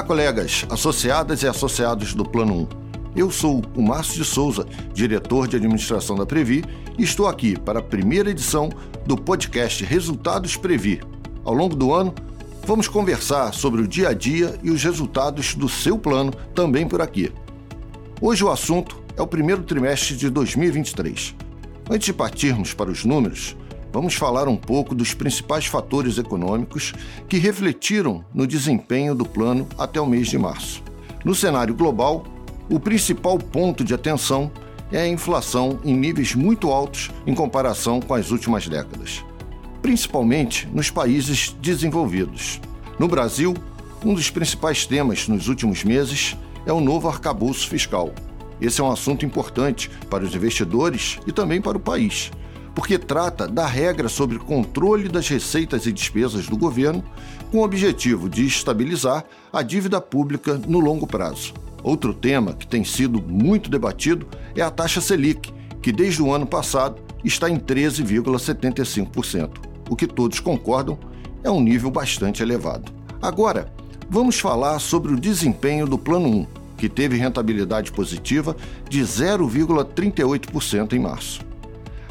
Olá, colegas, associadas e associados do Plano 1. Eu sou o Márcio de Souza, diretor de administração da Previ, e estou aqui para a primeira edição do podcast Resultados Previ. Ao longo do ano, vamos conversar sobre o dia a dia e os resultados do seu plano também por aqui. Hoje o assunto é o primeiro trimestre de 2023. Antes de partirmos para os números, vamos falar um pouco dos principais fatores econômicos que refletiram no desempenho do plano até o mês de março. No cenário global, o principal ponto de atenção é a inflação em níveis muito altos em comparação com as últimas décadas, principalmente nos países desenvolvidos. No Brasil, um dos principais temas nos últimos meses é o novo arcabouço fiscal. Esse é um assunto importante para os investidores e também para o país porque trata da regra sobre controle das receitas e despesas do governo, com o objetivo de estabilizar a dívida pública no longo prazo. Outro tema que tem sido muito debatido é a taxa Selic, que desde o ano passado está em 13,75%, o que todos concordam é um nível bastante elevado. Agora, vamos falar sobre o desempenho do Plano 1, que teve rentabilidade positiva de 0,38% em março.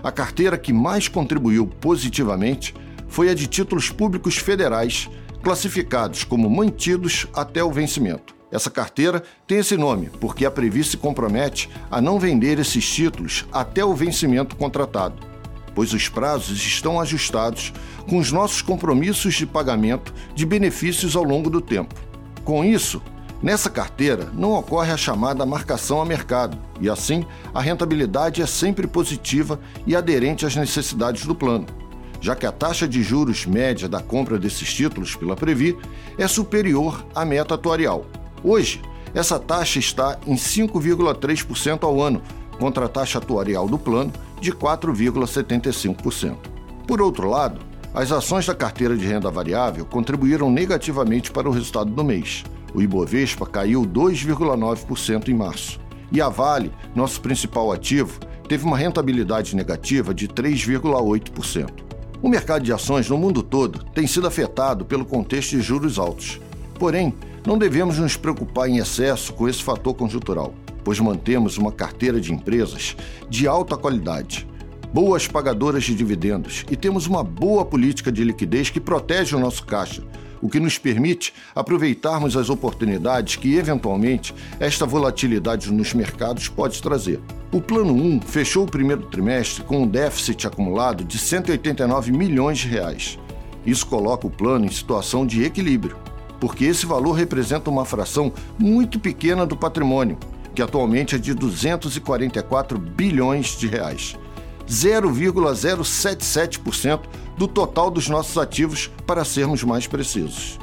A carteira que mais contribuiu positivamente foi a de títulos públicos federais, classificados como mantidos até o vencimento. Essa carteira tem esse nome porque a Previ se compromete a não vender esses títulos até o vencimento contratado, pois os prazos estão ajustados com os nossos compromissos de pagamento de benefícios ao longo do tempo. Com isso, Nessa carteira não ocorre a chamada marcação a mercado e, assim, a rentabilidade é sempre positiva e aderente às necessidades do plano, já que a taxa de juros média da compra desses títulos pela Previ é superior à meta atuarial. Hoje, essa taxa está em 5,3% ao ano, contra a taxa atuarial do plano de 4,75%. Por outro lado, as ações da carteira de renda variável contribuíram negativamente para o resultado do mês. O Ibovespa caiu 2,9% em março. E a Vale, nosso principal ativo, teve uma rentabilidade negativa de 3,8%. O mercado de ações no mundo todo tem sido afetado pelo contexto de juros altos. Porém, não devemos nos preocupar em excesso com esse fator conjuntural, pois mantemos uma carteira de empresas de alta qualidade, boas pagadoras de dividendos e temos uma boa política de liquidez que protege o nosso caixa, o que nos permite aproveitarmos as oportunidades que, eventualmente, esta volatilidade nos mercados pode trazer. O Plano 1 fechou o primeiro trimestre com um déficit acumulado de 189 milhões de reais. Isso coloca o plano em situação de equilíbrio, porque esse valor representa uma fração muito pequena do patrimônio, que atualmente é de 244 bilhões de reais. 0,077% do total dos nossos ativos, para sermos mais precisos.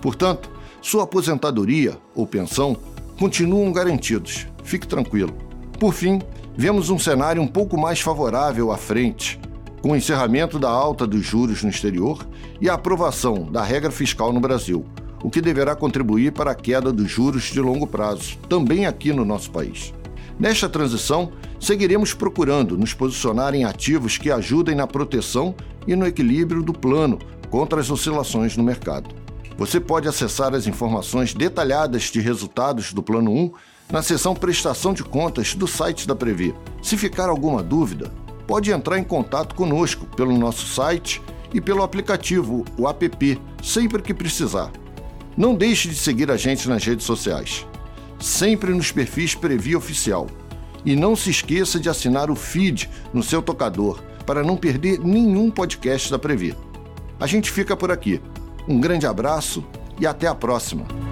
Portanto, sua aposentadoria ou pensão continuam garantidos. Fique tranquilo. Por fim, vemos um cenário um pouco mais favorável à frente, com o encerramento da alta dos juros no exterior e a aprovação da regra fiscal no Brasil, o que deverá contribuir para a queda dos juros de longo prazo, também aqui no nosso país. Nesta transição, seguiremos procurando nos posicionar em ativos que ajudem na proteção e no equilíbrio do plano contra as oscilações no mercado. Você pode acessar as informações detalhadas de resultados do Plano 1 na seção Prestação de Contas do site da Previ. Se ficar alguma dúvida, pode entrar em contato conosco pelo nosso site e pelo aplicativo, o app, sempre que precisar. Não deixe de seguir a gente nas redes sociais, sempre nos perfis Previ Oficial. E não se esqueça de assinar o feed no seu tocador para não perder nenhum podcast da Previ. A gente fica por aqui. Um grande abraço e até a próxima!